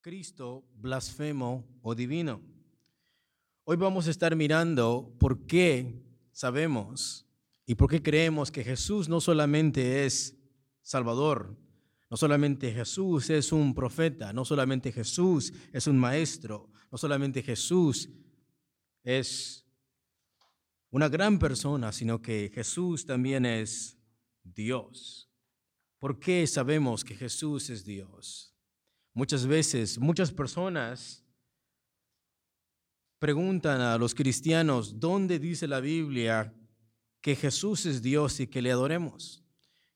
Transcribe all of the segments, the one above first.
Cristo blasfemo o divino. Hoy vamos a estar mirando por qué sabemos y por qué creemos que Jesús no solamente es Salvador, no solamente Jesús es un profeta, no solamente Jesús es un maestro, no solamente Jesús es una gran persona, sino que Jesús también es Dios. ¿Por qué sabemos que Jesús es Dios? Muchas veces, muchas personas preguntan a los cristianos, ¿dónde dice la Biblia que Jesús es Dios y que le adoremos?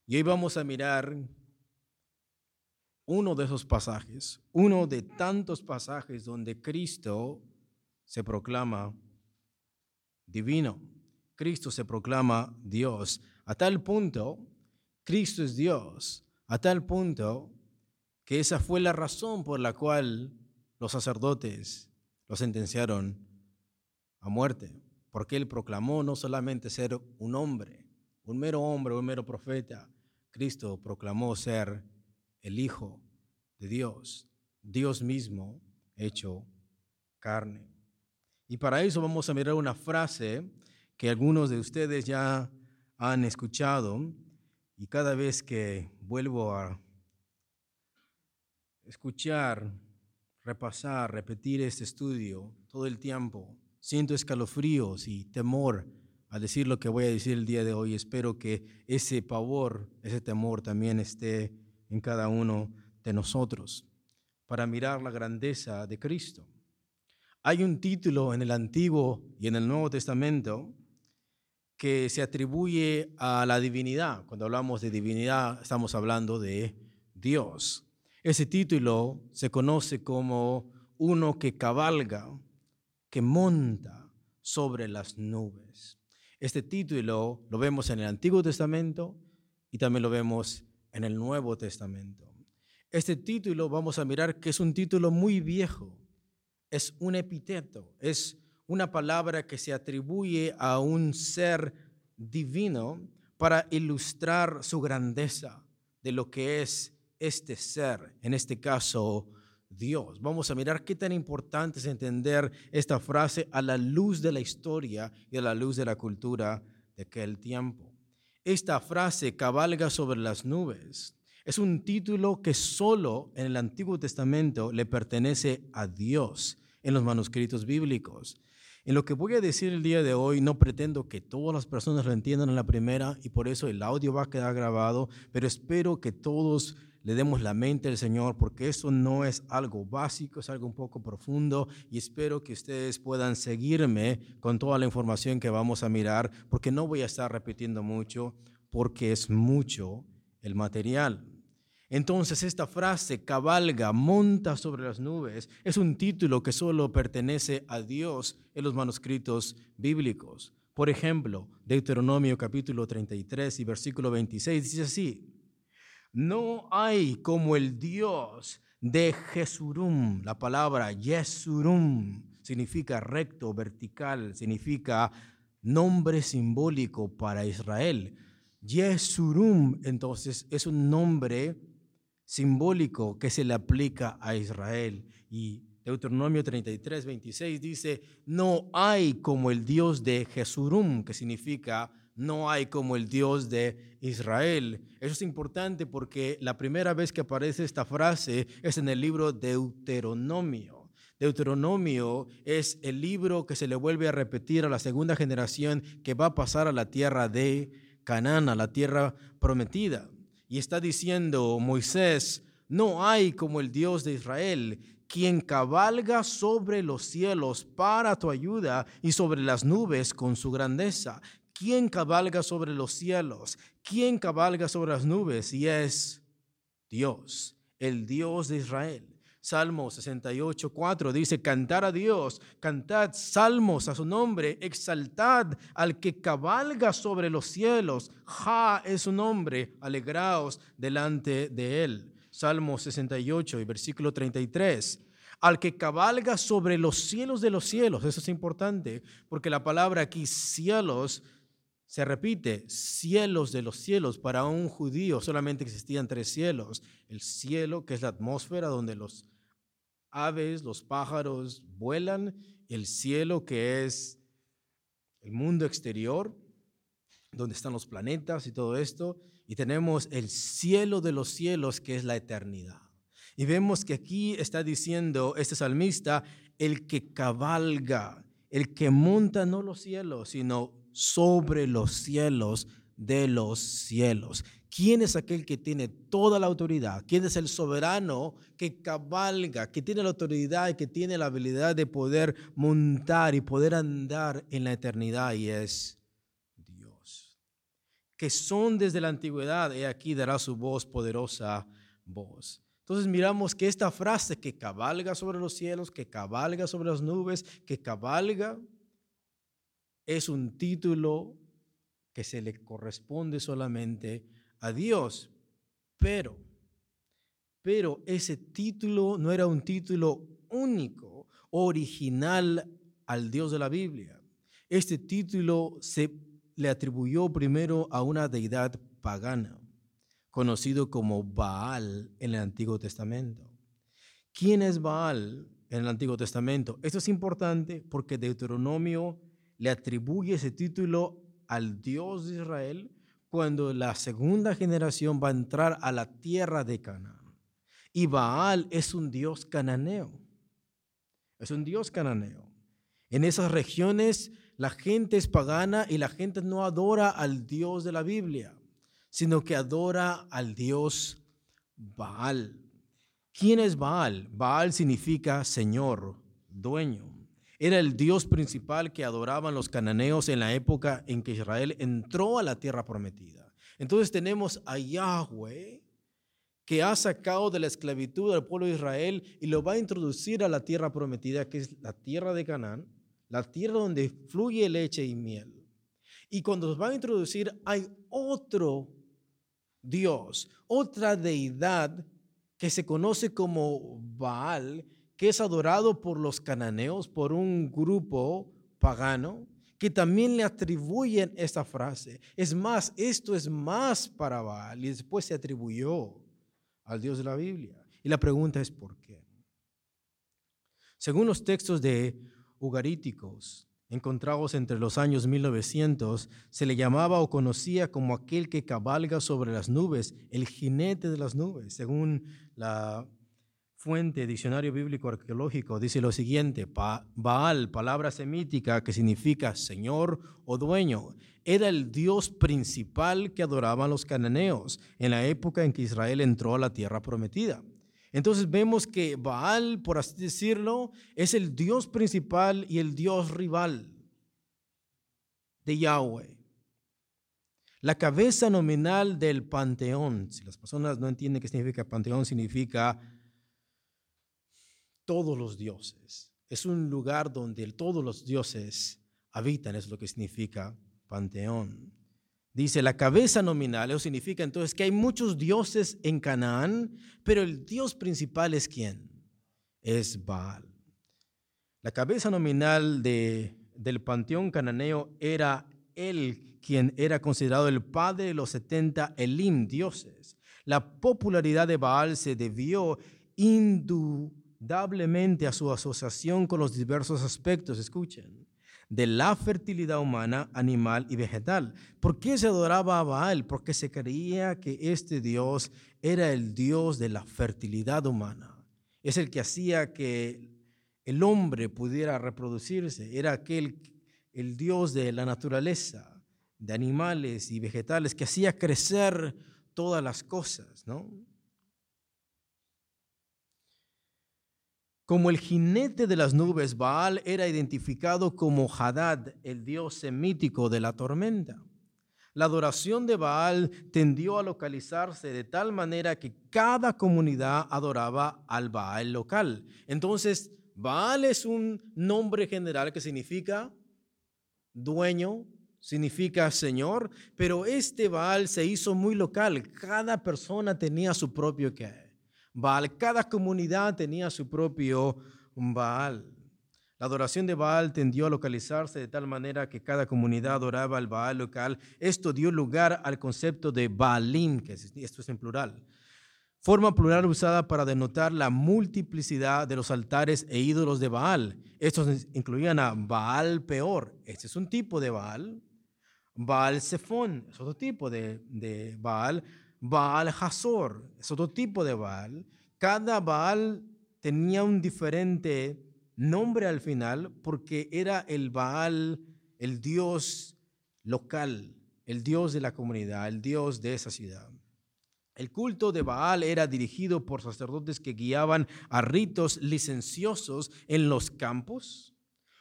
Y hoy vamos a mirar uno de esos pasajes, uno de tantos pasajes donde Cristo se proclama divino, Cristo se proclama Dios. A tal punto, Cristo es Dios, a tal punto que esa fue la razón por la cual los sacerdotes lo sentenciaron a muerte, porque él proclamó no solamente ser un hombre, un mero hombre, un mero profeta, Cristo proclamó ser el Hijo de Dios, Dios mismo hecho carne. Y para eso vamos a mirar una frase que algunos de ustedes ya han escuchado y cada vez que vuelvo a escuchar, repasar, repetir este estudio todo el tiempo, siento escalofríos y temor a decir lo que voy a decir el día de hoy. Espero que ese pavor, ese temor también esté en cada uno de nosotros para mirar la grandeza de Cristo. Hay un título en el Antiguo y en el Nuevo Testamento que se atribuye a la divinidad. Cuando hablamos de divinidad, estamos hablando de Dios. Ese título se conoce como uno que cabalga, que monta sobre las nubes. Este título lo vemos en el Antiguo Testamento y también lo vemos en el Nuevo Testamento. Este título vamos a mirar que es un título muy viejo, es un epíteto, es una palabra que se atribuye a un ser divino para ilustrar su grandeza de lo que es este ser, en este caso Dios. Vamos a mirar qué tan importante es entender esta frase a la luz de la historia y a la luz de la cultura de aquel tiempo. Esta frase cabalga sobre las nubes. Es un título que solo en el Antiguo Testamento le pertenece a Dios en los manuscritos bíblicos. En lo que voy a decir el día de hoy, no pretendo que todas las personas lo entiendan en la primera y por eso el audio va a quedar grabado, pero espero que todos le demos la mente al Señor, porque eso no es algo básico, es algo un poco profundo y espero que ustedes puedan seguirme con toda la información que vamos a mirar, porque no voy a estar repitiendo mucho, porque es mucho el material. Entonces esta frase, cabalga, monta sobre las nubes, es un título que solo pertenece a Dios en los manuscritos bíblicos. Por ejemplo, Deuteronomio capítulo 33 y versículo 26 dice así, no hay como el Dios de Jesurum. La palabra Jesurum significa recto, vertical, significa nombre simbólico para Israel. Jesurum, entonces, es un nombre simbólico que se le aplica a Israel. Y Deuteronomio 33, 26 dice, no hay como el Dios de Jesurum, que significa no hay como el Dios de Israel. Eso es importante porque la primera vez que aparece esta frase es en el libro Deuteronomio. Deuteronomio es el libro que se le vuelve a repetir a la segunda generación que va a pasar a la tierra de Canaán, a la tierra prometida. Y está diciendo Moisés, no hay como el Dios de Israel, quien cabalga sobre los cielos para tu ayuda y sobre las nubes con su grandeza, ¿Quién cabalga sobre los cielos? ¿Quién cabalga sobre las nubes? Y es Dios, el Dios de Israel. Salmo 68, 4 dice, cantar a Dios, cantad salmos a su nombre, exaltad al que cabalga sobre los cielos. Ja es su nombre, alegraos delante de él. Salmo 68 y versículo 33. al que cabalga sobre los cielos de los cielos. Eso es importante, porque la palabra aquí cielos se repite, cielos de los cielos. Para un judío solamente existían tres cielos. El cielo, que es la atmósfera donde los aves, los pájaros vuelan. El cielo, que es el mundo exterior, donde están los planetas y todo esto. Y tenemos el cielo de los cielos, que es la eternidad. Y vemos que aquí está diciendo este salmista, el que cabalga, el que monta no los cielos, sino sobre los cielos de los cielos. ¿Quién es aquel que tiene toda la autoridad? ¿Quién es el soberano que cabalga, que tiene la autoridad y que tiene la habilidad de poder montar y poder andar en la eternidad? Y es Dios. Que son desde la antigüedad, y aquí dará su voz, poderosa voz. Entonces miramos que esta frase que cabalga sobre los cielos, que cabalga sobre las nubes, que cabalga, es un título que se le corresponde solamente a Dios. Pero, pero ese título no era un título único, original al Dios de la Biblia. Este título se le atribuyó primero a una deidad pagana conocido como Baal en el Antiguo Testamento. ¿Quién es Baal en el Antiguo Testamento? Esto es importante porque Deuteronomio le atribuye ese título al Dios de Israel cuando la segunda generación va a entrar a la tierra de Canaán. Y Baal es un dios cananeo. Es un dios cananeo. En esas regiones la gente es pagana y la gente no adora al Dios de la Biblia sino que adora al dios Baal. ¿Quién es Baal? Baal significa Señor, dueño. Era el dios principal que adoraban los cananeos en la época en que Israel entró a la tierra prometida. Entonces tenemos a Yahweh que ha sacado de la esclavitud al pueblo de Israel y lo va a introducir a la tierra prometida, que es la tierra de Canaán, la tierra donde fluye leche y miel. Y cuando los va a introducir, hay otro Dios, otra deidad que se conoce como Baal, que es adorado por los cananeos, por un grupo pagano, que también le atribuyen esta frase. Es más, esto es más para Baal y después se atribuyó al Dios de la Biblia. Y la pregunta es ¿por qué? Según los textos de Ugaríticos, encontrados entre los años 1900, se le llamaba o conocía como aquel que cabalga sobre las nubes, el jinete de las nubes. Según la fuente Diccionario Bíblico Arqueológico, dice lo siguiente, Baal, palabra semítica que significa señor o dueño, era el dios principal que adoraban los cananeos en la época en que Israel entró a la tierra prometida. Entonces vemos que Baal, por así decirlo, es el dios principal y el dios rival de Yahweh. La cabeza nominal del panteón, si las personas no entienden qué significa panteón, significa todos los dioses. Es un lugar donde todos los dioses habitan, es lo que significa panteón. Dice la cabeza nominal, eso significa entonces que hay muchos dioses en Canaán, pero el dios principal es quién? Es Baal. La cabeza nominal de, del panteón cananeo era él quien era considerado el padre de los 70 Elim dioses. La popularidad de Baal se debió indudablemente a su asociación con los diversos aspectos, escuchen, de la fertilidad humana, animal y vegetal. ¿Por qué se adoraba a Baal? Porque se creía que este Dios era el Dios de la fertilidad humana. Es el que hacía que el hombre pudiera reproducirse. Era aquel, el Dios de la naturaleza, de animales y vegetales, que hacía crecer todas las cosas, ¿no? Como el jinete de las nubes, Baal era identificado como Hadad, el dios semítico de la tormenta. La adoración de Baal tendió a localizarse de tal manera que cada comunidad adoraba al Baal local. Entonces, Baal es un nombre general que significa dueño, significa señor, pero este Baal se hizo muy local. Cada persona tenía su propio qué Baal. Cada comunidad tenía su propio Baal. La adoración de Baal tendió a localizarse de tal manera que cada comunidad adoraba al Baal local. Esto dio lugar al concepto de Baalim, que esto es en plural. Forma plural usada para denotar la multiplicidad de los altares e ídolos de Baal. Estos incluían a Baal peor. Este es un tipo de Baal. Baal Zephon es otro tipo de, de Baal. Baal Hazor es otro tipo de Baal. Cada Baal tenía un diferente nombre al final porque era el Baal, el dios local, el dios de la comunidad, el dios de esa ciudad. El culto de Baal era dirigido por sacerdotes que guiaban a ritos licenciosos en los campos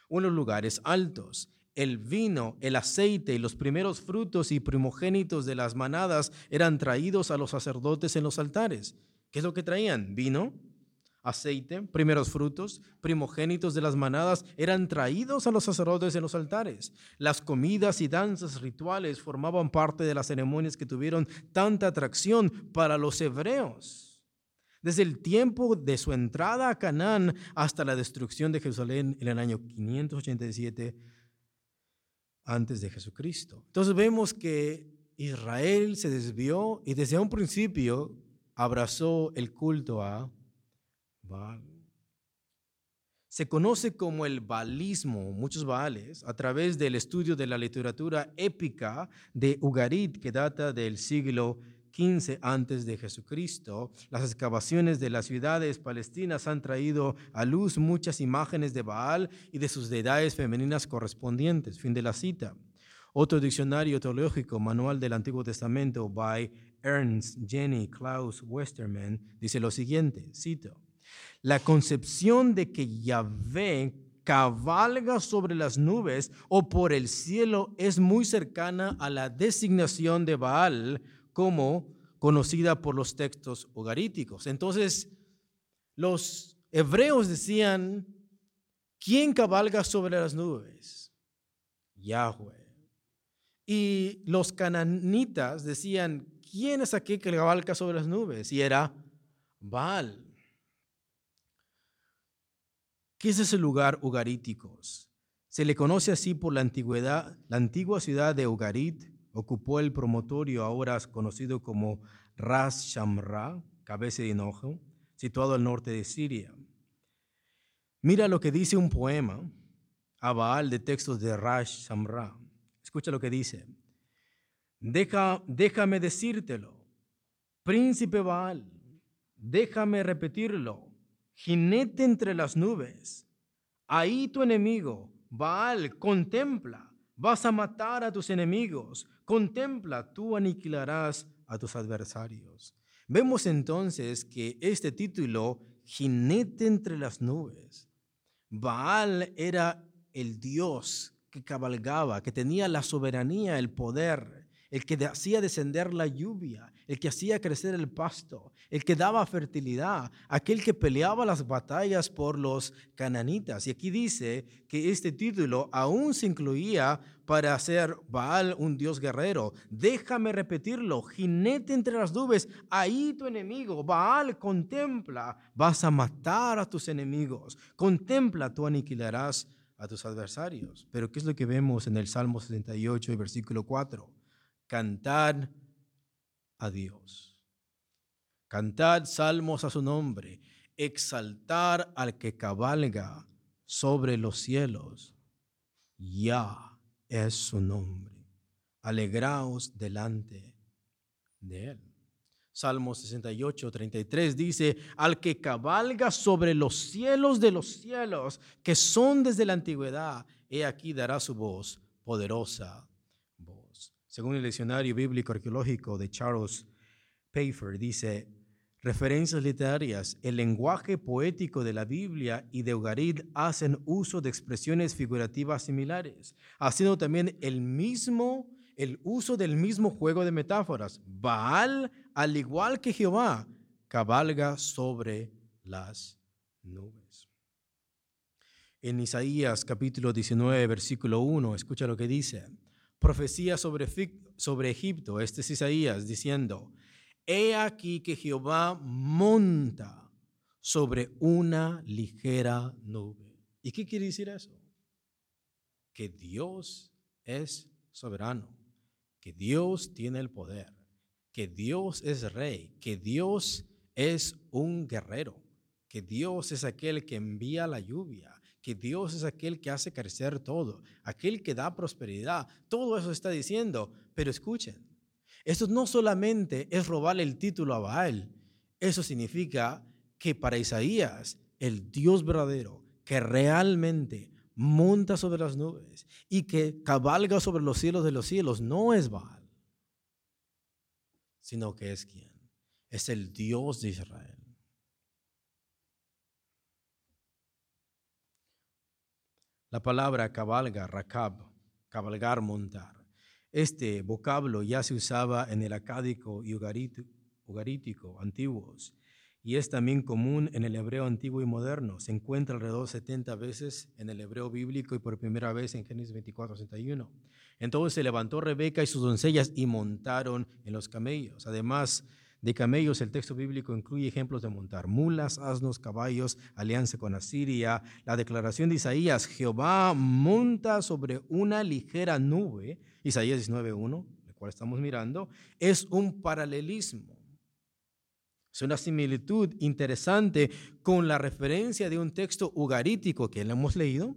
o en los lugares altos. El vino, el aceite y los primeros frutos y primogénitos de las manadas eran traídos a los sacerdotes en los altares. ¿Qué es lo que traían? Vino, aceite, primeros frutos, primogénitos de las manadas eran traídos a los sacerdotes en los altares. Las comidas y danzas rituales formaban parte de las ceremonias que tuvieron tanta atracción para los hebreos. Desde el tiempo de su entrada a Canaán hasta la destrucción de Jerusalén en el año 587 antes de Jesucristo. Entonces vemos que Israel se desvió y desde un principio abrazó el culto a se conoce como el balismo, muchos baales, a través del estudio de la literatura épica de Ugarit, que data del siglo XV antes de Jesucristo. Las excavaciones de las ciudades palestinas han traído a luz muchas imágenes de Baal y de sus deidades femeninas correspondientes. Fin de la cita. Otro diccionario teológico, Manual del Antiguo Testamento, by Ernst Jenny Klaus Westermann, dice lo siguiente, cito. La concepción de que Yahvé cabalga sobre las nubes o por el cielo es muy cercana a la designación de Baal como conocida por los textos hogaríticos. Entonces, los hebreos decían, ¿quién cabalga sobre las nubes? Yahweh. Y los cananitas decían, ¿quién es aquel que cabalga sobre las nubes? Y era Baal. ¿Qué es ese lugar Ugaríticos? Se le conoce así por la antigüedad. La antigua ciudad de Ugarit ocupó el promotorio ahora conocido como Ras Shamra, cabeza de enojo, situado al norte de Siria. Mira lo que dice un poema a Baal de textos de Ras Shamra. Escucha lo que dice. Deja, déjame decírtelo, príncipe Baal, déjame repetirlo jinete entre las nubes. Ahí tu enemigo, Baal, contempla, vas a matar a tus enemigos, contempla, tú aniquilarás a tus adversarios. Vemos entonces que este título, jinete entre las nubes, Baal era el Dios que cabalgaba, que tenía la soberanía, el poder, el que hacía descender la lluvia, el que hacía crecer el pasto, el que daba fertilidad, aquel que peleaba las batallas por los cananitas. Y aquí dice que este título aún se incluía para hacer Baal un dios guerrero. Déjame repetirlo, jinete entre las nubes, ahí tu enemigo, Baal contempla, vas a matar a tus enemigos, contempla, tú aniquilarás a tus adversarios. Pero ¿qué es lo que vemos en el Salmo 68 y versículo 4? Cantad a Dios. Cantad salmos a su nombre. Exaltar al que cabalga sobre los cielos. Ya es su nombre. Alegraos delante de él. Salmo 68, 33 dice, al que cabalga sobre los cielos de los cielos, que son desde la antigüedad, he aquí dará su voz poderosa según el diccionario bíblico arqueológico de Charles Payfer, dice, referencias literarias, el lenguaje poético de la Biblia y de Ugarit hacen uso de expresiones figurativas similares, haciendo también el mismo, el uso del mismo juego de metáforas. Baal, al igual que Jehová, cabalga sobre las nubes. En Isaías capítulo 19, versículo 1, escucha lo que dice profecía sobre, Egipto, este es Isaías, diciendo, he aquí que Jehová monta sobre una ligera nube. ¿Y qué quiere decir eso? Que Dios es soberano, que Dios tiene el poder, que Dios es rey, que Dios es un guerrero, que Dios es aquel que envía la lluvia, que Dios es aquel que hace crecer todo, aquel que da prosperidad. Todo eso está diciendo, pero escuchen, esto no solamente es robarle el título a Baal, eso significa que para Isaías, el Dios verdadero, que realmente monta sobre las nubes y que cabalga sobre los cielos de los cielos, no es Baal, sino que es quien? Es el Dios de Israel. La palabra cabalga, rakab, cabalgar, montar. Este vocablo ya se usaba en el acádico y ugarítico antiguos y es también común en el hebreo antiguo y moderno. Se encuentra alrededor de 70 veces en el hebreo bíblico y por primera vez en Génesis 24, 61. Entonces se levantó Rebeca y sus doncellas y montaron en los camellos. Además, de camellos, el texto bíblico incluye ejemplos de montar mulas, asnos, caballos, alianza con Asiria. La declaración de Isaías, Jehová monta sobre una ligera nube, Isaías 19.1, el cual estamos mirando, es un paralelismo. Es una similitud interesante con la referencia de un texto ugarítico que le hemos leído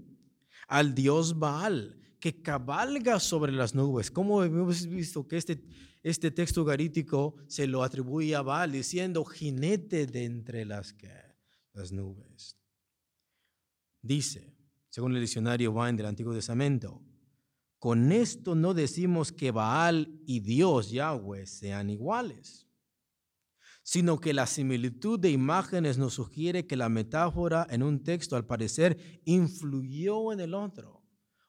al dios Baal, que cabalga sobre las nubes. Como hemos visto que este este texto garítico se lo atribuye a Baal diciendo jinete de entre las, las nubes. Dice, según el diccionario Vine del Antiguo Testamento, con esto no decimos que Baal y Dios Yahweh sean iguales, sino que la similitud de imágenes nos sugiere que la metáfora en un texto al parecer influyó en el otro.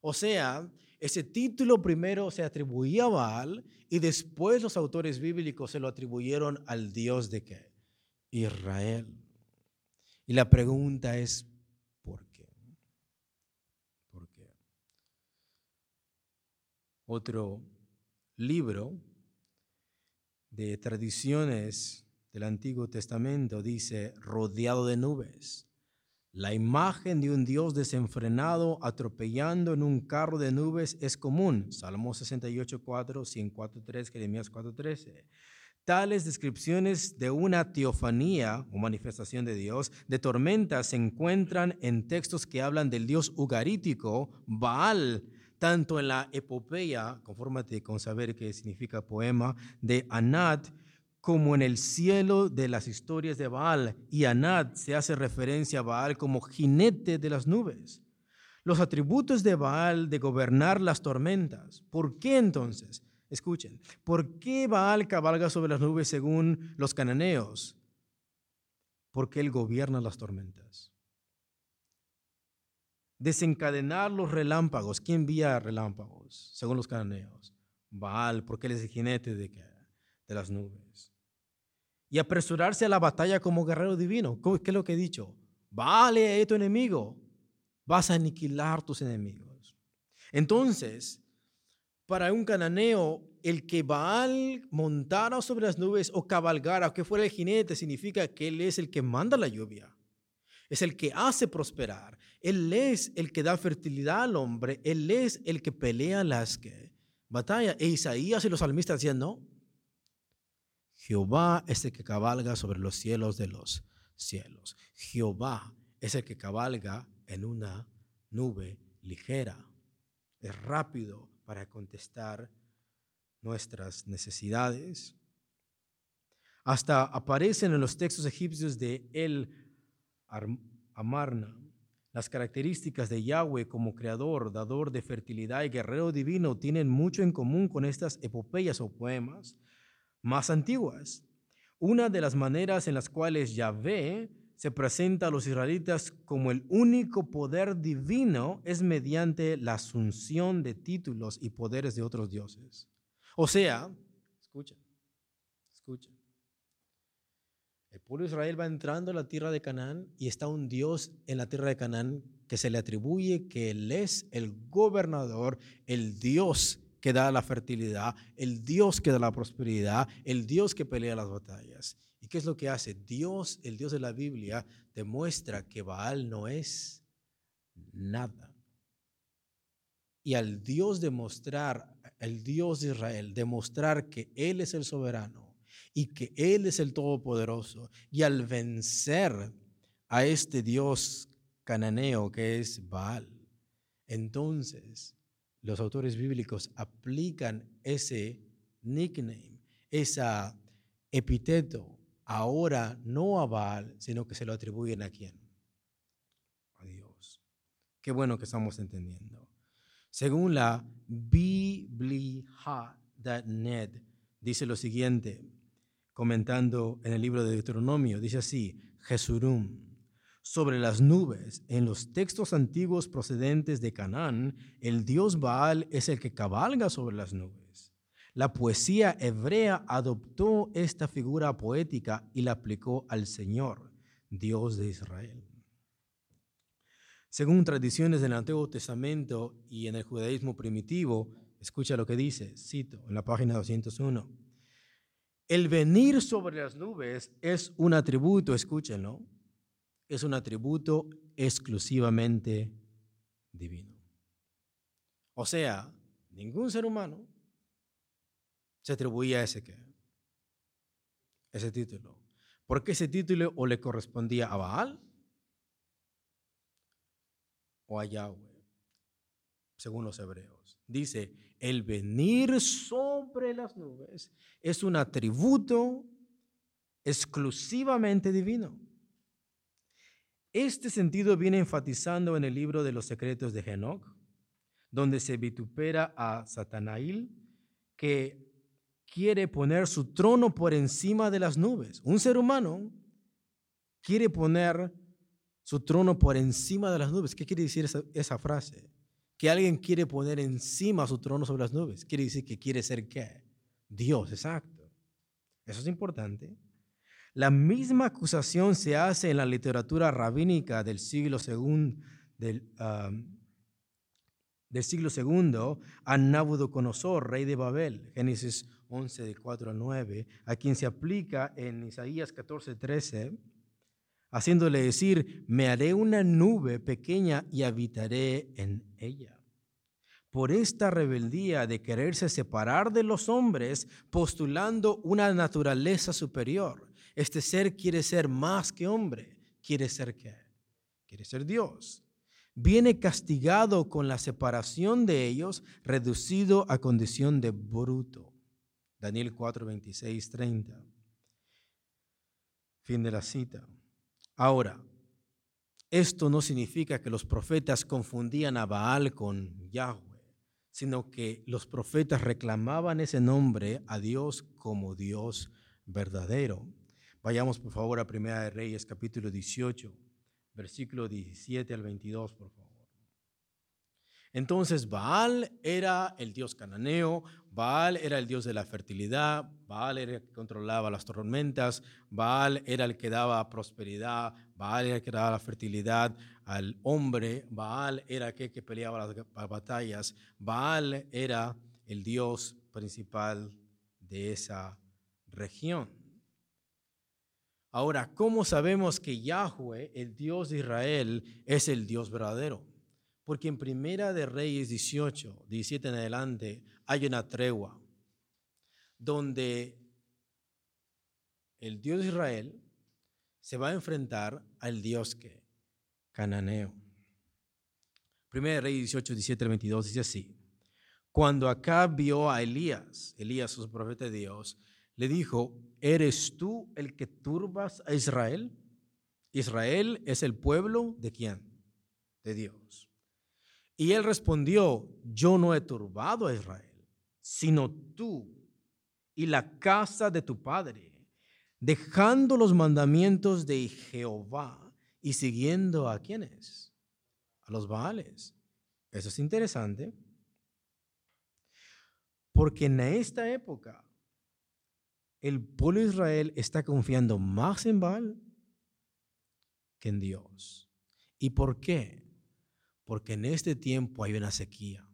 O sea, ese título primero se atribuía a Baal y después los autores bíblicos se lo atribuyeron al Dios de qué? Israel. Y la pregunta es, ¿por qué? ¿Por qué? Otro libro de tradiciones del Antiguo Testamento dice, rodeado de nubes. La imagen de un Dios desenfrenado atropellando en un carro de nubes es común. Salmo 68, 4, 104.3, Jeremías 4.13. Tales descripciones de una teofanía o manifestación de Dios, de tormenta, se encuentran en textos que hablan del Dios ugarítico, Baal, tanto en la epopeya, confórmate con saber qué significa poema, de Anat, como en el cielo de las historias de Baal, y Anad se hace referencia a Baal como jinete de las nubes. Los atributos de Baal de gobernar las tormentas. ¿Por qué entonces? Escuchen, ¿por qué Baal cabalga sobre las nubes según los cananeos? Porque él gobierna las tormentas. Desencadenar los relámpagos. ¿Quién envía relámpagos según los cananeos? Baal, porque él es el jinete de, de las nubes y apresurarse a la batalla como guerrero divino. ¿Qué es lo que he dicho? Vale a tu enemigo, vas a aniquilar tus enemigos. Entonces, para un cananeo, el que Baal montara sobre las nubes o cabalgara, o que fuera el jinete, significa que él es el que manda la lluvia. Es el que hace prosperar. Él es el que da fertilidad al hombre. Él es el que pelea las batallas. E Isaías y los salmistas decían, no, Jehová es el que cabalga sobre los cielos de los cielos. Jehová es el que cabalga en una nube ligera. Es rápido para contestar nuestras necesidades. Hasta aparecen en los textos egipcios de El Amarna las características de Yahweh como creador, dador de fertilidad y guerrero divino tienen mucho en común con estas epopeyas o poemas más antiguas. Una de las maneras en las cuales Yahvé se presenta a los israelitas como el único poder divino es mediante la asunción de títulos y poderes de otros dioses. O sea, escucha, escucha. El pueblo de Israel va entrando a la tierra de Canaán y está un Dios en la tierra de Canaán que se le atribuye que Él es el gobernador, el Dios que da la fertilidad, el Dios que da la prosperidad, el Dios que pelea las batallas. ¿Y qué es lo que hace? Dios, el Dios de la Biblia, demuestra que Baal no es nada. Y al Dios demostrar, el Dios de Israel, demostrar que Él es el soberano y que Él es el todopoderoso, y al vencer a este Dios cananeo que es Baal, entonces los autores bíblicos aplican ese nickname, esa epíteto, ahora no a Baal, sino que se lo atribuyen a quién? A Dios. Qué bueno que estamos entendiendo. Según la Bibliha.net, dice lo siguiente, comentando en el libro de Deuteronomio, dice así, Jesurum, sobre las nubes. En los textos antiguos procedentes de Canaán, el dios Baal es el que cabalga sobre las nubes. La poesía hebrea adoptó esta figura poética y la aplicó al Señor, Dios de Israel. Según tradiciones del Antiguo Testamento y en el judaísmo primitivo, escucha lo que dice, cito, en la página 201. El venir sobre las nubes es un atributo, escúchenlo, es un atributo exclusivamente divino. O sea, ningún ser humano se atribuía ese qué, ese título. Porque ese título o le correspondía a Baal o a Yahweh, según los hebreos. Dice, el venir sobre las nubes es un atributo exclusivamente divino. Este sentido viene enfatizando en el libro de los secretos de Enoch, donde se vitupera a Satanael, que quiere poner su trono por encima de las nubes. Un ser humano quiere poner su trono por encima de las nubes. ¿Qué quiere decir esa, esa frase? Que alguien quiere poner encima su trono sobre las nubes. Quiere decir que quiere ser qué? Dios, exacto. Eso es importante. La misma acusación se hace en la literatura rabínica del siglo segundo, del, del siglo segundo a Nabucodonosor, rey de Babel, Génesis 11, de 4 a 9, a quien se aplica en Isaías 14, 13, haciéndole decir, me haré una nube pequeña y habitaré en ella. Por esta rebeldía de quererse separar de los hombres, postulando una naturaleza superior, este ser quiere ser más que hombre. ¿Quiere ser qué? Quiere ser Dios. Viene castigado con la separación de ellos, reducido a condición de bruto. Daniel 4, 26, 30. Fin de la cita. Ahora, esto no significa que los profetas confundían a Baal con Yahweh, sino que los profetas reclamaban ese nombre a Dios como Dios verdadero. Vayamos por favor a Primera de Reyes capítulo 18, versículo 17 al 22, por favor. Entonces Baal era el dios cananeo, Baal era el dios de la fertilidad, Baal era el que controlaba las tormentas, Baal era el que daba prosperidad, Baal era el que daba la fertilidad al hombre, Baal era aquel que peleaba las batallas, Baal era el dios principal de esa región. Ahora, ¿cómo sabemos que Yahweh, el Dios de Israel, es el Dios verdadero? Porque en Primera de Reyes 18, 17 en adelante, hay una tregua donde el Dios de Israel se va a enfrentar al Dios que cananeo. Primera de Reyes 18, 17 22 dice así. Cuando acá vio a Elías, Elías, su profeta de Dios, le dijo, ¿eres tú el que turbas a Israel? Israel es el pueblo de quién? De Dios. Y él respondió, yo no he turbado a Israel, sino tú y la casa de tu padre, dejando los mandamientos de Jehová y siguiendo a quienes? A los Baales. Eso es interesante. Porque en esta época el pueblo de Israel está confiando más en Baal que en Dios. ¿Y por qué? Porque en este tiempo hay una sequía.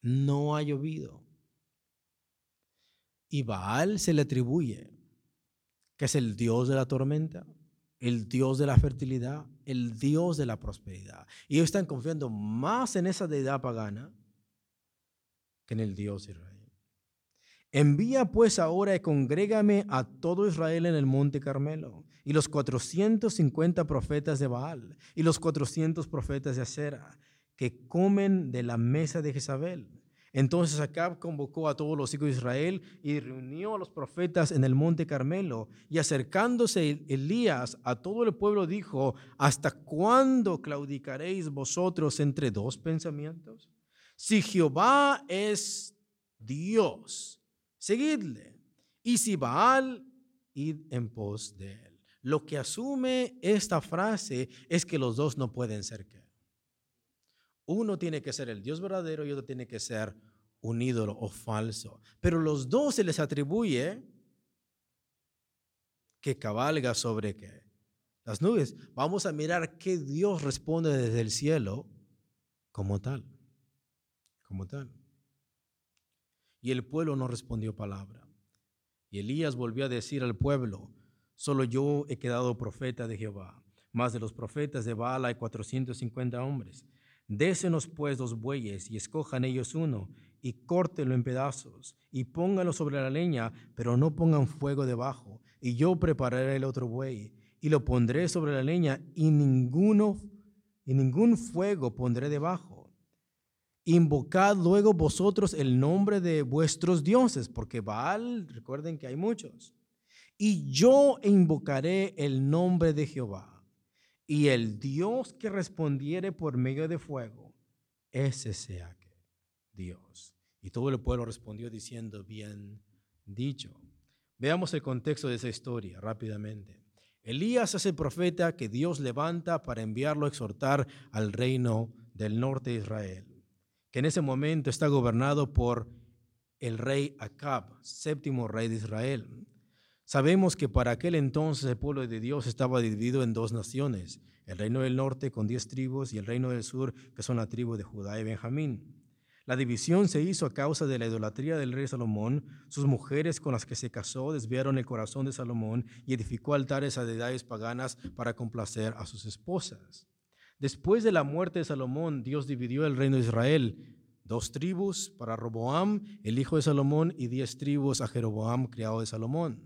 no ha llovido. Y Baal se le atribuye que es el Dios de la tormenta, el Dios de la fertilidad, el Dios de la prosperidad. Y ellos están confiando más en esa deidad pagana que en el Dios de Israel. Envía pues ahora y congrégame a todo Israel en el monte Carmelo, y los 450 profetas de Baal, y los 400 profetas de Acera, que comen de la mesa de Jezabel. Entonces Acab convocó a todos los hijos de Israel y reunió a los profetas en el monte Carmelo. Y acercándose Elías a todo el pueblo dijo, ¿hasta cuándo claudicaréis vosotros entre dos pensamientos? Si Jehová es Dios, seguidle. Y si Baal, id en pos de él. Lo que asume esta frase es que los dos no pueden ser qué. Uno tiene que ser el Dios verdadero y otro tiene que ser un ídolo o falso. Pero los dos se les atribuye que cabalga sobre qué? Las nubes. Vamos a mirar qué Dios responde desde el cielo como tal. Como tal. Y el pueblo no respondió palabra. Y Elías volvió a decir al pueblo, solo yo he quedado profeta de Jehová. Más de los profetas de Baal hay 450 hombres. Désenos pues dos bueyes y escojan ellos uno y córtenlo en pedazos y pónganlo sobre la leña, pero no pongan fuego debajo. Y yo prepararé el otro buey y lo pondré sobre la leña y ninguno y ningún fuego pondré debajo. Invocad luego vosotros el nombre de vuestros dioses, porque Baal, recuerden que hay muchos. Y yo invocaré el nombre de Jehová y el Dios que respondiere por medio de fuego, ese sea Dios. Y todo el pueblo respondió diciendo, bien dicho. Veamos el contexto de esa historia rápidamente. Elías es el profeta que Dios levanta para enviarlo a exhortar al reino del norte de Israel, que en ese momento está gobernado por el rey Acab, séptimo rey de Israel. Sabemos que para aquel entonces el pueblo de Dios estaba dividido en dos naciones, el reino del norte con diez tribus y el reino del sur que son la tribu de Judá y Benjamín. La división se hizo a causa de la idolatría del rey Salomón. Sus mujeres con las que se casó desviaron el corazón de Salomón y edificó altares a deidades paganas para complacer a sus esposas. Después de la muerte de Salomón, Dios dividió el reino de Israel. Dos tribus para Roboam, el hijo de Salomón, y diez tribus a Jeroboam, criado de Salomón.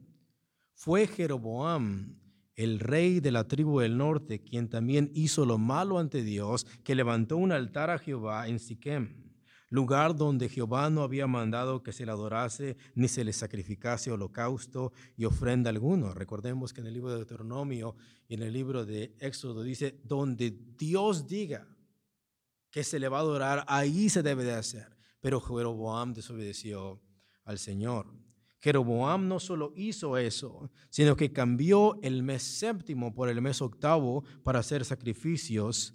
Fue Jeroboam, el rey de la tribu del norte, quien también hizo lo malo ante Dios, que levantó un altar a Jehová en Siquem, lugar donde Jehová no había mandado que se le adorase ni se le sacrificase holocausto y ofrenda alguno. Recordemos que en el libro de Deuteronomio y en el libro de Éxodo dice, donde Dios diga que se le va a adorar, ahí se debe de hacer. Pero Jeroboam desobedeció al Señor. Jeroboam no solo hizo eso, sino que cambió el mes séptimo por el mes octavo para hacer sacrificios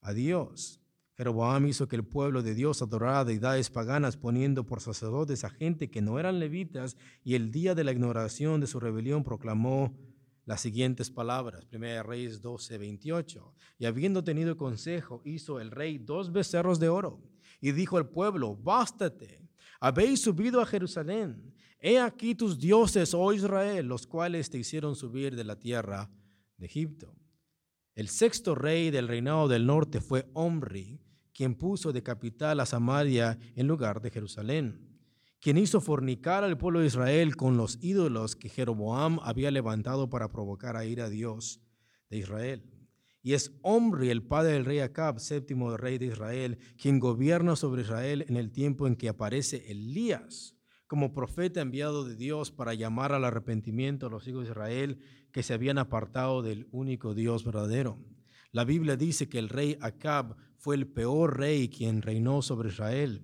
a Dios. Jeroboam hizo que el pueblo de Dios adorara deidades paganas, poniendo por sacerdotes a gente que no eran levitas, y el día de la ignoración de su rebelión proclamó las siguientes palabras, 1 Reyes 12, 28. Y habiendo tenido consejo, hizo el rey dos becerros de oro, y dijo al pueblo, bástate, habéis subido a Jerusalén He aquí tus dioses, oh Israel, los cuales te hicieron subir de la tierra de Egipto. El sexto rey del reinado del norte fue Omri, quien puso de capital a Samaria en lugar de Jerusalén, quien hizo fornicar al pueblo de Israel con los ídolos que Jeroboam había levantado para provocar a ir a Dios de Israel. Y es Omri, el padre del rey Acab, séptimo rey de Israel, quien gobierna sobre Israel en el tiempo en que aparece Elías como profeta enviado de Dios para llamar al arrepentimiento a los hijos de Israel que se habían apartado del único Dios verdadero. La Biblia dice que el rey Acab fue el peor rey quien reinó sobre Israel,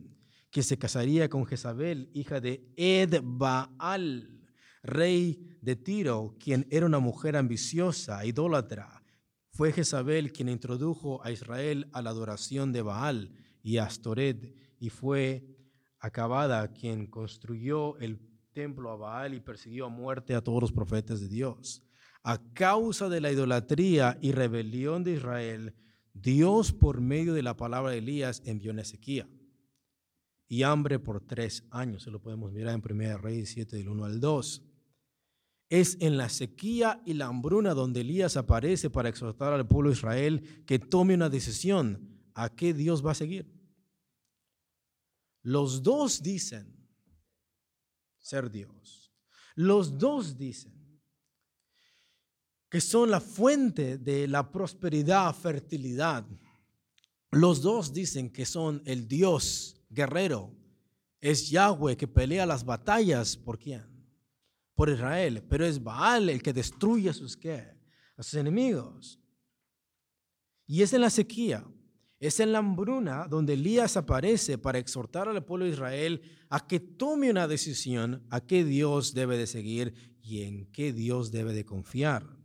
que se casaría con Jezabel, hija de Edbaal, rey de Tiro, quien era una mujer ambiciosa, idólatra. Fue Jezabel quien introdujo a Israel a la adoración de Baal y a Astoret, y fue acabada quien construyó el templo a Baal y persiguió a muerte a todos los profetas de Dios. A causa de la idolatría y rebelión de Israel, Dios por medio de la palabra de Elías envió a Ezequiel. y hambre por tres años. Se lo podemos mirar en 1 Reyes 7 del 1 al 2. Es en la sequía y la hambruna donde Elías aparece para exhortar al pueblo de Israel que tome una decisión. ¿A qué Dios va a seguir? Los dos dicen ser Dios. Los dos dicen que son la fuente de la prosperidad, fertilidad. Los dos dicen que son el Dios guerrero. Es Yahweh que pelea las batallas. ¿Por quién? Por Israel. Pero es Baal el que destruye a sus, ¿qué? a sus enemigos. Y es en la sequía, es en la hambruna donde Elías aparece para exhortar al pueblo de Israel a que tome una decisión a qué Dios debe de seguir y en qué Dios debe de confiar.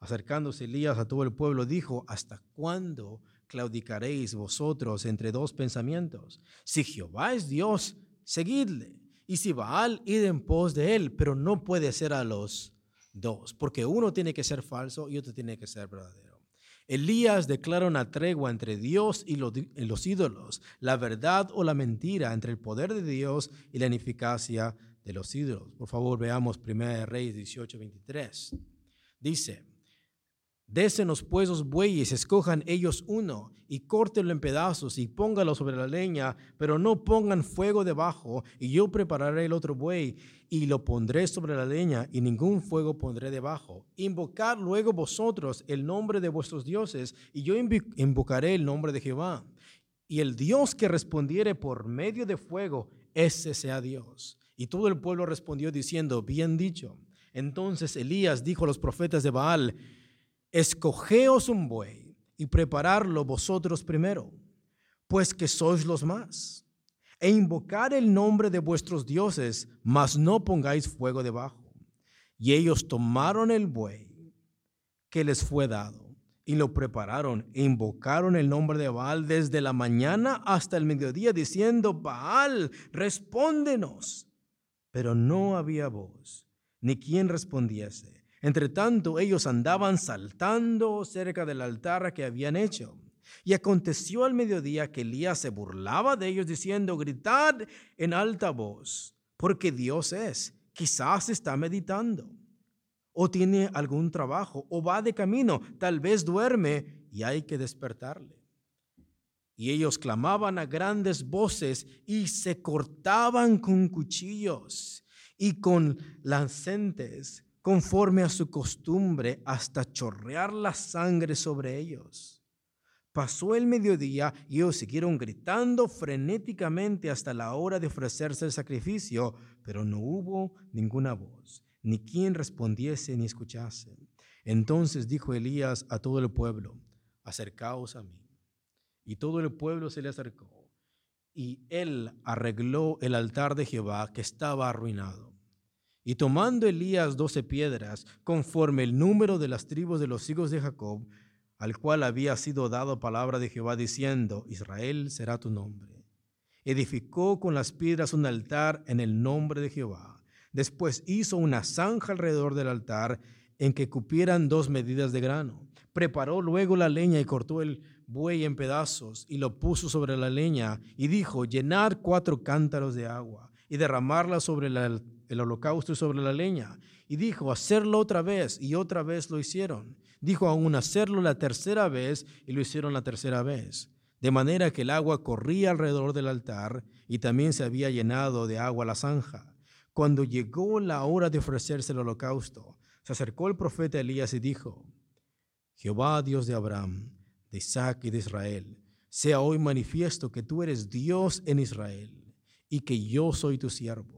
Acercándose Elías a todo el pueblo, dijo, ¿hasta cuándo claudicaréis vosotros entre dos pensamientos? Si Jehová es Dios, seguidle. Y si Baal, id en pos de él, pero no puede ser a los dos, porque uno tiene que ser falso y otro tiene que ser verdadero. Elías declara una tregua entre Dios y los ídolos, la verdad o la mentira entre el poder de Dios y la ineficacia de los ídolos. Por favor, veamos 1 Reyes 18, 23. Dice, Désenos pues los bueyes, escojan ellos uno y córtenlo en pedazos y póngalo sobre la leña, pero no pongan fuego debajo, y yo prepararé el otro buey y lo pondré sobre la leña, y ningún fuego pondré debajo. Invocad luego vosotros el nombre de vuestros dioses, y yo invocaré el nombre de Jehová. Y el Dios que respondiere por medio de fuego, ese sea Dios. Y todo el pueblo respondió diciendo, bien dicho. Entonces Elías dijo a los profetas de Baal, escogeos un buey y prepararlo vosotros primero, pues que sois los más, e invocar el nombre de vuestros dioses, mas no pongáis fuego debajo. Y ellos tomaron el buey que les fue dado y lo prepararon e invocaron el nombre de Baal desde la mañana hasta el mediodía, diciendo, Baal, respóndenos. Pero no había voz, ni quien respondiese. Entre tanto, ellos andaban saltando cerca del altar que habían hecho. Y aconteció al mediodía que Elías se burlaba de ellos diciendo, gritad en alta voz, porque Dios es, quizás está meditando, o tiene algún trabajo, o va de camino, tal vez duerme y hay que despertarle. Y ellos clamaban a grandes voces y se cortaban con cuchillos y con lancentes conforme a su costumbre hasta chorrear la sangre sobre ellos. Pasó el mediodía y ellos siguieron gritando frenéticamente hasta la hora de ofrecerse el sacrificio, pero no hubo ninguna voz, ni quien respondiese ni escuchase. Entonces dijo Elías a todo el pueblo, acercaos a mí. Y todo el pueblo se le acercó, y él arregló el altar de Jehová que estaba arruinado y tomando Elías doce piedras, conforme el número de las tribus de los hijos de Jacob, al cual había sido dado palabra de Jehová diciendo, Israel será tu nombre. Edificó con las piedras un altar en el nombre de Jehová. Después hizo una zanja alrededor del altar en que cupieran dos medidas de grano. Preparó luego la leña y cortó el buey en pedazos y lo puso sobre la leña y dijo, llenar cuatro cántaros de agua y derramarla sobre el altar el holocausto sobre la leña. Y dijo, hacerlo otra vez. Y otra vez lo hicieron. Dijo aún, hacerlo la tercera vez. Y lo hicieron la tercera vez. De manera que el agua corría alrededor del altar y también se había llenado de agua la zanja. Cuando llegó la hora de ofrecerse el holocausto, se acercó el profeta Elías y dijo, Jehová Dios de Abraham, de Isaac y de Israel, sea hoy manifiesto que tú eres Dios en Israel y que yo soy tu siervo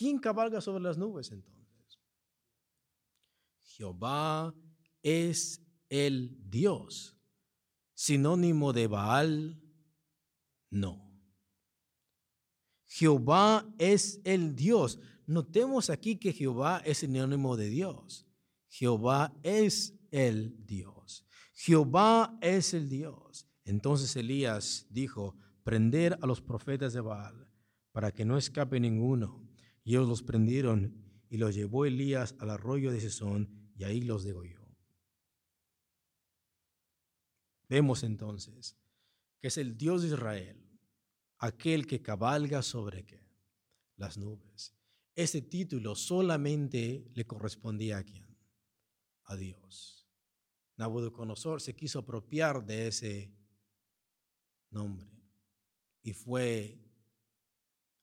¿Quién cabalga sobre las nubes entonces? Jehová es el Dios. Sinónimo de Baal, no. Jehová es el Dios. Notemos aquí que Jehová es sinónimo de Dios. Jehová es el Dios. Jehová es el Dios. Entonces Elías dijo, prender a los profetas de Baal para que no escape ninguno. Y ellos los prendieron y los llevó Elías al arroyo de Sesón y ahí los degolló. Vemos entonces que es el Dios de Israel, aquel que cabalga sobre ¿qué? las nubes. Ese título solamente le correspondía a quién? A Dios. Nabucodonosor se quiso apropiar de ese nombre y fue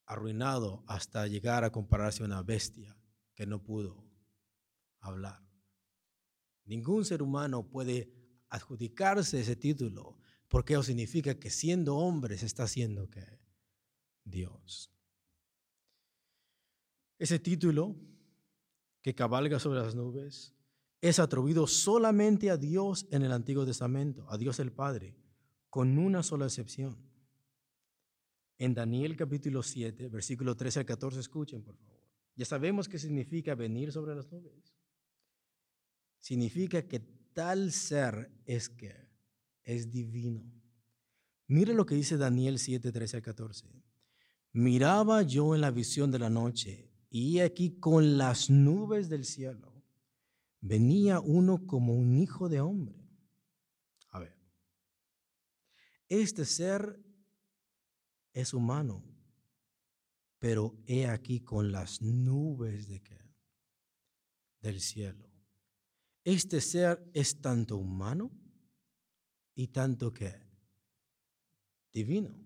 arruinado hasta llegar a compararse a una bestia que no pudo hablar. Ningún ser humano puede adjudicarse ese título porque eso significa que siendo hombre se está haciendo que Dios. Ese título que cabalga sobre las nubes es atribuido solamente a Dios en el Antiguo Testamento, a Dios el Padre, con una sola excepción. En Daniel capítulo 7, versículo 13 al 14, escuchen por favor. Ya sabemos qué significa venir sobre las nubes. Significa que tal ser es que es divino. Mire lo que dice Daniel 7, 13 al 14. Miraba yo en la visión de la noche y aquí con las nubes del cielo venía uno como un hijo de hombre. A ver, este ser es humano, pero he aquí con las nubes de? Del cielo. Este ser es tanto humano y tanto que divino,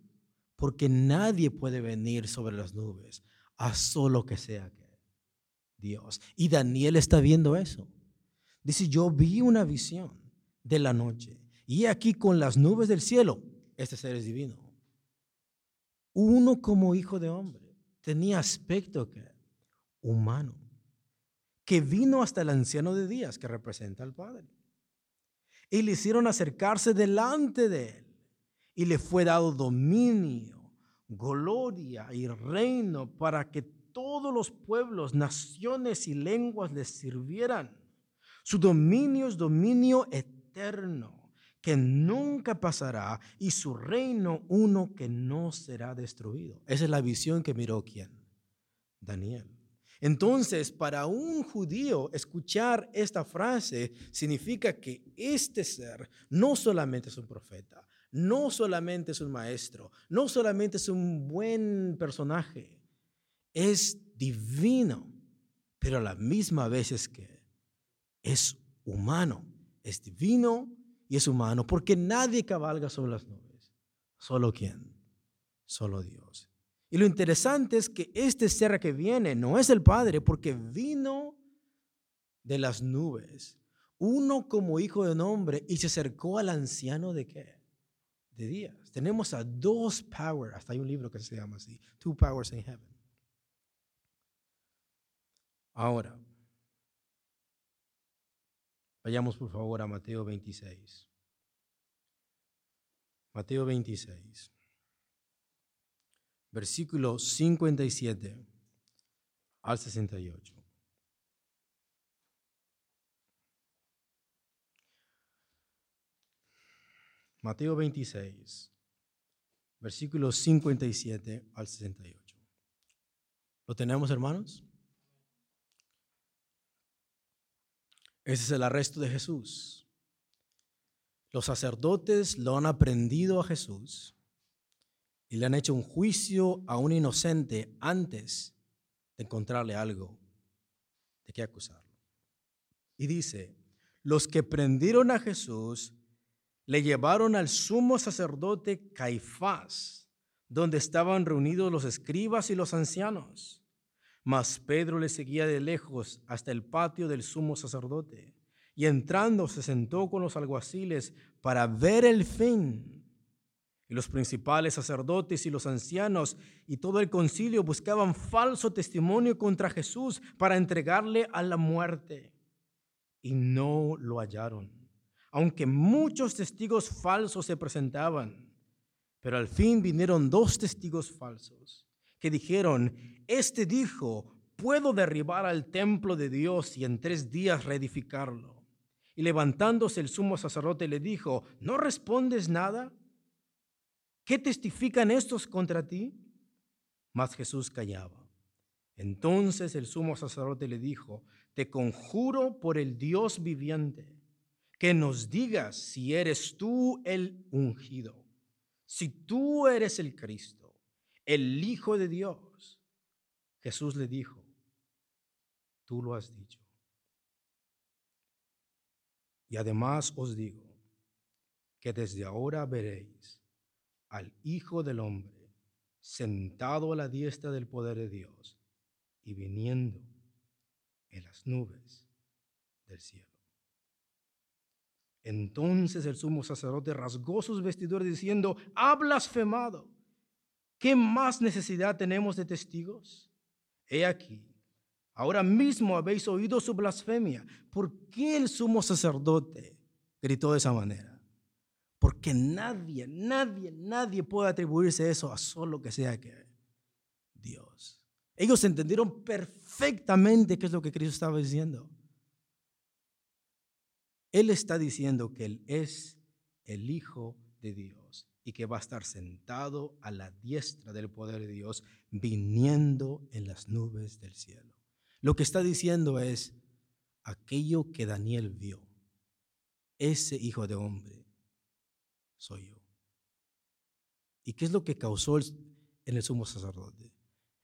porque nadie puede venir sobre las nubes a solo que sea que Dios. Y Daniel está viendo eso. Dice, yo vi una visión de la noche y aquí con las nubes del cielo, este ser es divino uno como hijo de hombre, tenía aspecto que, humano, que vino hasta el anciano de días que representa al Padre. Y le hicieron acercarse delante de él y le fue dado dominio, gloria y reino para que todos los pueblos, naciones y lenguas le sirvieran. Su dominio es dominio eterno que nunca pasará y su reino uno que no será destruido. Esa es la visión que miró quién? Daniel. Entonces, para un judío, escuchar esta frase significa que este ser no solamente es un profeta, no solamente es un maestro, no solamente es un buen personaje, es divino, pero a la misma vez es que es humano, es divino, y es humano, porque nadie cabalga sobre las nubes. Solo quién? Solo Dios. Y lo interesante es que este ser que viene no es el Padre, porque vino de las nubes, uno como hijo de un hombre, y se acercó al anciano de qué? De días. Tenemos a dos powers, hasta hay un libro que se llama así, Two Powers in Heaven. Ahora, Vayamos por favor a Mateo 26. Mateo 26, versículo 57 al 68. Mateo 26, versículo 57 al 68. ¿Lo tenemos, hermanos? Ese es el arresto de Jesús. Los sacerdotes lo han aprendido a Jesús y le han hecho un juicio a un inocente antes de encontrarle algo de qué acusarlo. Y dice, los que prendieron a Jesús le llevaron al sumo sacerdote Caifás, donde estaban reunidos los escribas y los ancianos. Mas Pedro le seguía de lejos hasta el patio del sumo sacerdote y entrando se sentó con los alguaciles para ver el fin. Y los principales sacerdotes y los ancianos y todo el concilio buscaban falso testimonio contra Jesús para entregarle a la muerte. Y no lo hallaron, aunque muchos testigos falsos se presentaban. Pero al fin vinieron dos testigos falsos que dijeron, este dijo, puedo derribar al templo de Dios y en tres días reedificarlo. Y levantándose el sumo sacerdote le dijo, ¿no respondes nada? ¿Qué testifican estos contra ti? Mas Jesús callaba. Entonces el sumo sacerdote le dijo, te conjuro por el Dios viviente, que nos digas si eres tú el ungido, si tú eres el Cristo, el Hijo de Dios. Jesús le dijo, tú lo has dicho. Y además os digo que desde ahora veréis al Hijo del Hombre sentado a la diestra del poder de Dios y viniendo en las nubes del cielo. Entonces el sumo sacerdote rasgó sus vestiduras diciendo, ha blasfemado. ¿Qué más necesidad tenemos de testigos? He aquí, ahora mismo habéis oído su blasfemia. ¿Por qué el sumo sacerdote gritó de esa manera? Porque nadie, nadie, nadie puede atribuirse eso a solo que sea que Dios. Ellos entendieron perfectamente qué es lo que Cristo estaba diciendo. Él está diciendo que Él es el Hijo de Dios y que va a estar sentado a la diestra del poder de Dios, viniendo en las nubes del cielo. Lo que está diciendo es aquello que Daniel vio, ese Hijo de Hombre, soy yo. ¿Y qué es lo que causó en el sumo sacerdote?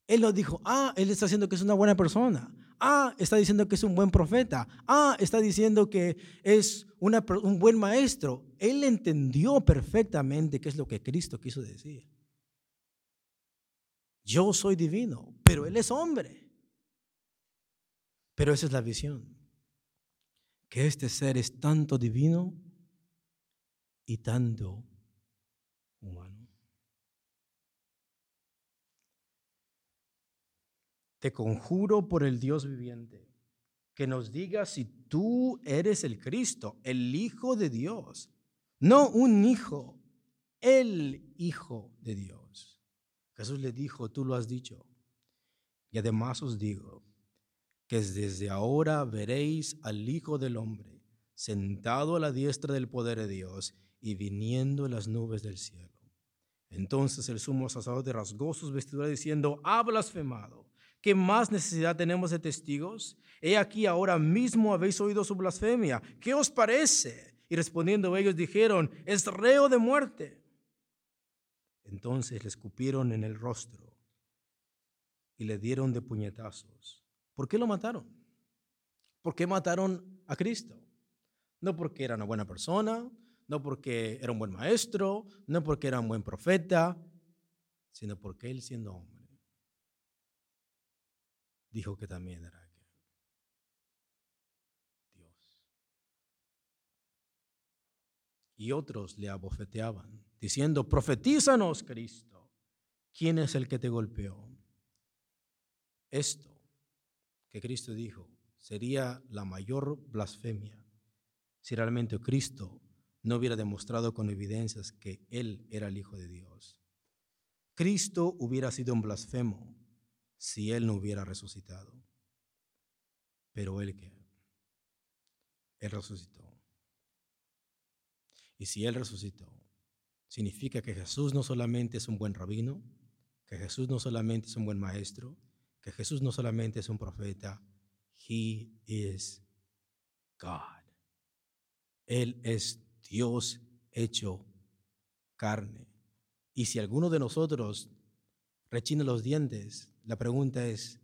Él no dijo, ah, él está diciendo que es una buena persona. Ah, está diciendo que es un buen profeta. Ah, está diciendo que es un buen maestro. Él entendió perfectamente qué es lo que Cristo quiso decir. Yo soy divino, pero Él es hombre. Pero esa es la visión. Que este ser es tanto divino y tanto humano. Te conjuro por el Dios viviente, que nos digas si tú eres el Cristo, el Hijo de Dios, no un hijo, el Hijo de Dios. Jesús le dijo, tú lo has dicho. Y además os digo que desde ahora veréis al Hijo del Hombre sentado a la diestra del poder de Dios y viniendo en las nubes del cielo. Entonces el sumo sacerdote rasgó sus vestiduras diciendo, ha blasfemado. ¿Qué más necesidad tenemos de testigos? He aquí ahora mismo habéis oído su blasfemia. ¿Qué os parece? Y respondiendo ellos dijeron, es reo de muerte. Entonces le escupieron en el rostro y le dieron de puñetazos. ¿Por qué lo mataron? ¿Por qué mataron a Cristo? No porque era una buena persona, no porque era un buen maestro, no porque era un buen profeta, sino porque él siendo hombre dijo que también era Dios. Y otros le abofeteaban, diciendo, profetízanos, Cristo, ¿quién es el que te golpeó? Esto que Cristo dijo sería la mayor blasfemia si realmente Cristo no hubiera demostrado con evidencias que Él era el Hijo de Dios. Cristo hubiera sido un blasfemo si Él no hubiera resucitado. Pero Él qué? Él resucitó. Y si Él resucitó, significa que Jesús no solamente es un buen rabino, que Jesús no solamente es un buen maestro, que Jesús no solamente es un profeta, He is God. Él es Dios hecho carne. Y si alguno de nosotros rechina los dientes, la pregunta es,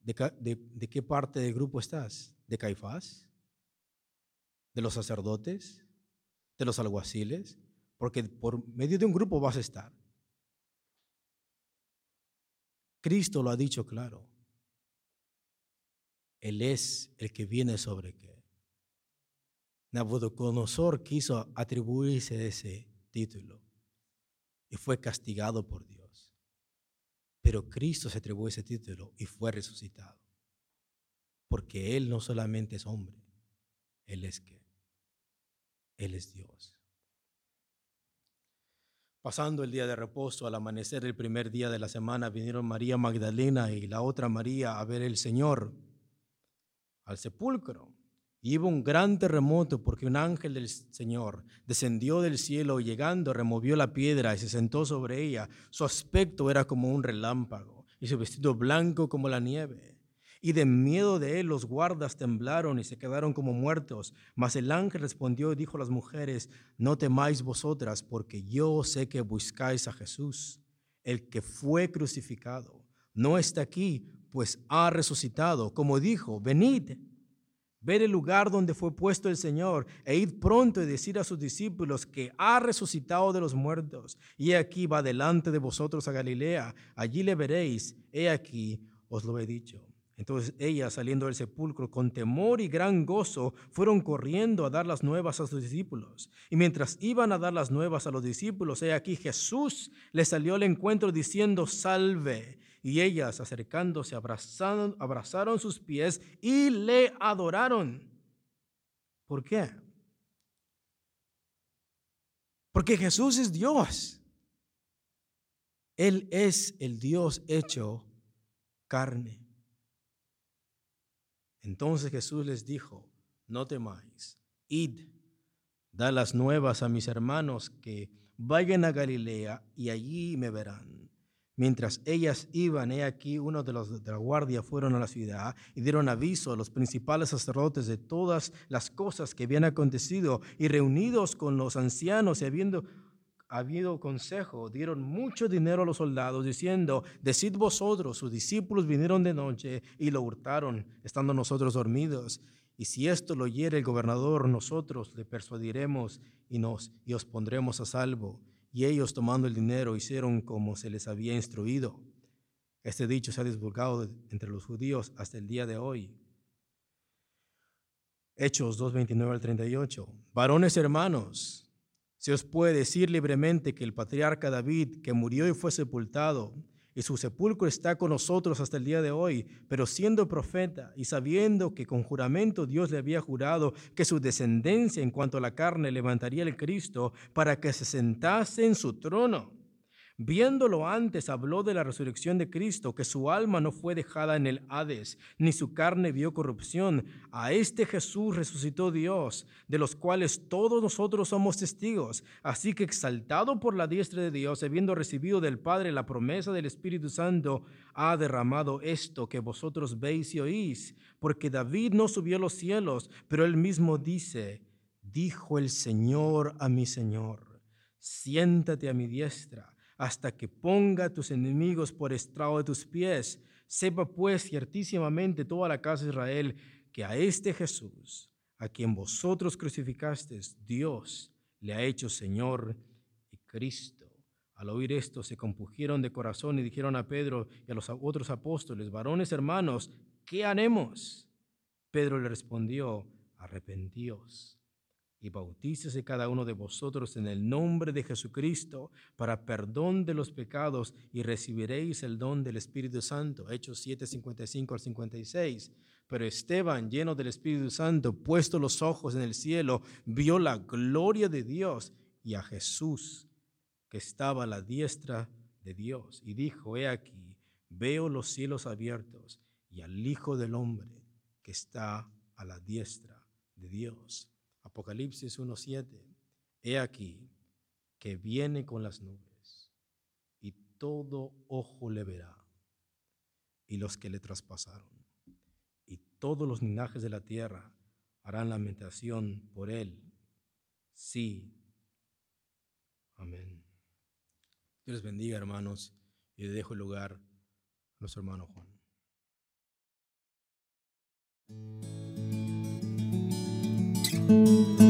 ¿de, qué parte del grupo estás? ¿De Caifás? ¿De los sacerdotes? ¿De los alguaciles? Porque por medio de un grupo vas a estar. Cristo lo ha dicho claro. Él es el que viene sobre qué. Nabucodonosor quiso atribuirse ese título y fue castigado por Dios. Pero Cristo se atribuyó ese título y fue resucitado. Porque Él no solamente es hombre, Él es que Él es Dios. Pasando el día de reposo, al amanecer el primer día de la semana, vinieron María Magdalena y la otra María a ver el Señor al sepulcro. Y hubo un gran terremoto porque un ángel del Señor descendió del cielo y llegando removió la piedra y se sentó sobre ella. Su aspecto era como un relámpago y su vestido blanco como la nieve. Y de miedo de él los guardas temblaron y se quedaron como muertos. Mas el ángel respondió y dijo a las mujeres, no temáis vosotras, porque yo sé que buscáis a Jesús, el que fue crucificado. No está aquí, pues ha resucitado. Como dijo, venid, ver el lugar donde fue puesto el Señor, e id pronto y decir a sus discípulos que ha resucitado de los muertos. Y aquí va delante de vosotros a Galilea, allí le veréis, he aquí, os lo he dicho. Entonces ellas, saliendo del sepulcro con temor y gran gozo, fueron corriendo a dar las nuevas a sus discípulos. Y mientras iban a dar las nuevas a los discípulos, he aquí Jesús les salió al encuentro diciendo, salve. Y ellas, acercándose, abrazaron, abrazaron sus pies y le adoraron. ¿Por qué? Porque Jesús es Dios. Él es el Dios hecho carne. Entonces Jesús les dijo, no temáis, id, da las nuevas a mis hermanos que vayan a Galilea y allí me verán. Mientras ellas iban, he aquí, uno de los de la guardia fueron a la ciudad y dieron aviso a los principales sacerdotes de todas las cosas que habían acontecido y reunidos con los ancianos y habiendo habido consejo, dieron mucho dinero a los soldados, diciendo, decid vosotros, sus discípulos vinieron de noche y lo hurtaron, estando nosotros dormidos. Y si esto lo oyere el gobernador, nosotros le persuadiremos y, nos, y os pondremos a salvo. Y ellos, tomando el dinero, hicieron como se les había instruido. Este dicho se ha divulgado entre los judíos hasta el día de hoy. Hechos 2.29 al 38. Varones hermanos, se os puede decir libremente que el patriarca David, que murió y fue sepultado, y su sepulcro está con nosotros hasta el día de hoy, pero siendo profeta y sabiendo que con juramento Dios le había jurado que su descendencia en cuanto a la carne levantaría el Cristo para que se sentase en su trono Viéndolo antes, habló de la resurrección de Cristo, que su alma no fue dejada en el Hades, ni su carne vio corrupción. A este Jesús resucitó Dios, de los cuales todos nosotros somos testigos. Así que exaltado por la diestra de Dios, habiendo recibido del Padre la promesa del Espíritu Santo, ha derramado esto que vosotros veis y oís. Porque David no subió a los cielos, pero él mismo dice, dijo el Señor a mi Señor, siéntate a mi diestra hasta que ponga tus enemigos por estrado de tus pies. Sepa pues ciertísimamente toda la casa de Israel que a este Jesús, a quien vosotros crucificasteis, Dios le ha hecho Señor y Cristo. Al oír esto se compugieron de corazón y dijeron a Pedro y a los otros apóstoles, varones hermanos, ¿qué haremos? Pedro le respondió, arrepentíos y bautícese cada uno de vosotros en el nombre de Jesucristo para perdón de los pecados y recibiréis el don del Espíritu Santo. Hechos 7, 55 al 56. Pero Esteban, lleno del Espíritu Santo, puesto los ojos en el cielo, vio la gloria de Dios y a Jesús que estaba a la diestra de Dios. Y dijo, he aquí, veo los cielos abiertos y al Hijo del Hombre que está a la diestra de Dios. Apocalipsis 1.7, he aquí que viene con las nubes y todo ojo le verá y los que le traspasaron y todos los linajes de la tierra harán lamentación por él. Sí. Amén. Dios les bendiga, hermanos, y le dejo el lugar a nuestro hermano Juan. Música